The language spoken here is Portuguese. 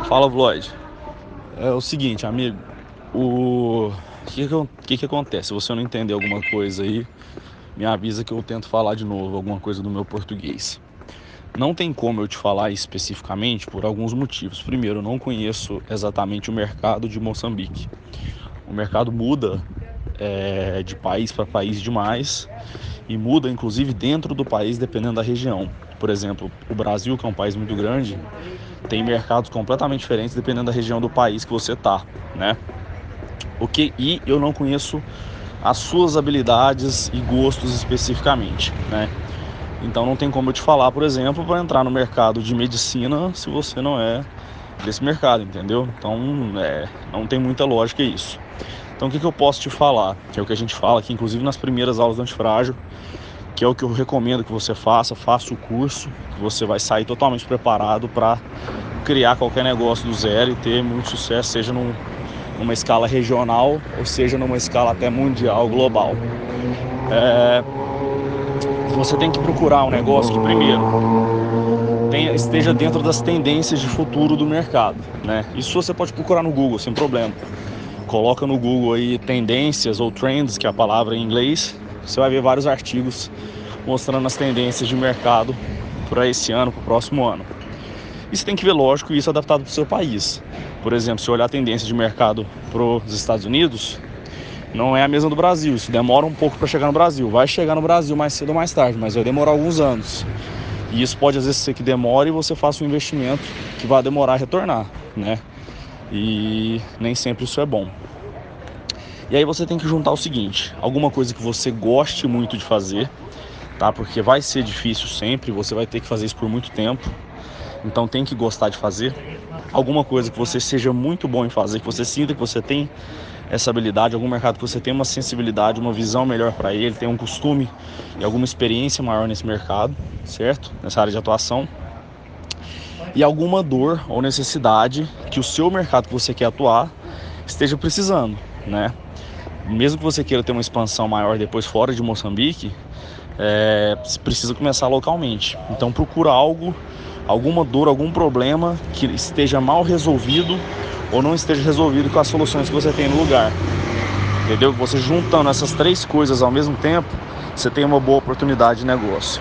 Fala, Floyd. É o seguinte, amigo. O que que, que que acontece? Se você não entender alguma coisa aí, me avisa que eu tento falar de novo alguma coisa do meu português. Não tem como eu te falar especificamente por alguns motivos. Primeiro, eu não conheço exatamente o mercado de Moçambique. O mercado muda é, de país para país demais e muda inclusive dentro do país dependendo da região. Por exemplo, o Brasil, que é um país muito grande, tem mercados completamente diferentes dependendo da região do país que você tá, né? O que e eu não conheço as suas habilidades e gostos especificamente, né? Então não tem como eu te falar, por exemplo, para entrar no mercado de medicina se você não é desse mercado, entendeu? Então é, não tem muita lógica isso. Então o que, que eu posso te falar? Que é o que a gente fala aqui, inclusive nas primeiras aulas do antifrágil, que é o que eu recomendo que você faça, faça o curso, que você vai sair totalmente preparado para criar qualquer negócio do zero e ter muito sucesso, seja num, numa escala regional ou seja numa escala até mundial, global. É, você tem que procurar um negócio que primeiro tenha, esteja dentro das tendências de futuro do mercado, né? Isso você pode procurar no Google sem problema. Coloca no Google aí tendências ou trends, que é a palavra em inglês, você vai ver vários artigos mostrando as tendências de mercado para esse ano, para o próximo ano. E você tem que ver, lógico, isso adaptado para o seu país. Por exemplo, se olhar a tendência de mercado para os Estados Unidos, não é a mesma do Brasil. Isso demora um pouco para chegar no Brasil. Vai chegar no Brasil mais cedo ou mais tarde, mas vai demorar alguns anos. E isso pode às vezes ser que demore e você faça um investimento que vai demorar a retornar, né? E nem sempre isso é bom. E aí você tem que juntar o seguinte: alguma coisa que você goste muito de fazer, tá? Porque vai ser difícil sempre, você vai ter que fazer isso por muito tempo. Então tem que gostar de fazer. Alguma coisa que você seja muito bom em fazer, que você sinta que você tem essa habilidade, algum mercado que você tem uma sensibilidade, uma visão melhor para ele, tem um costume e alguma experiência maior nesse mercado, certo? Nessa área de atuação. E alguma dor ou necessidade que o seu mercado que você quer atuar esteja precisando, né? Mesmo que você queira ter uma expansão maior depois fora de Moçambique, é, precisa começar localmente. Então procura algo, alguma dor, algum problema que esteja mal resolvido ou não esteja resolvido com as soluções que você tem no lugar. Entendeu? Você juntando essas três coisas ao mesmo tempo, você tem uma boa oportunidade de negócio.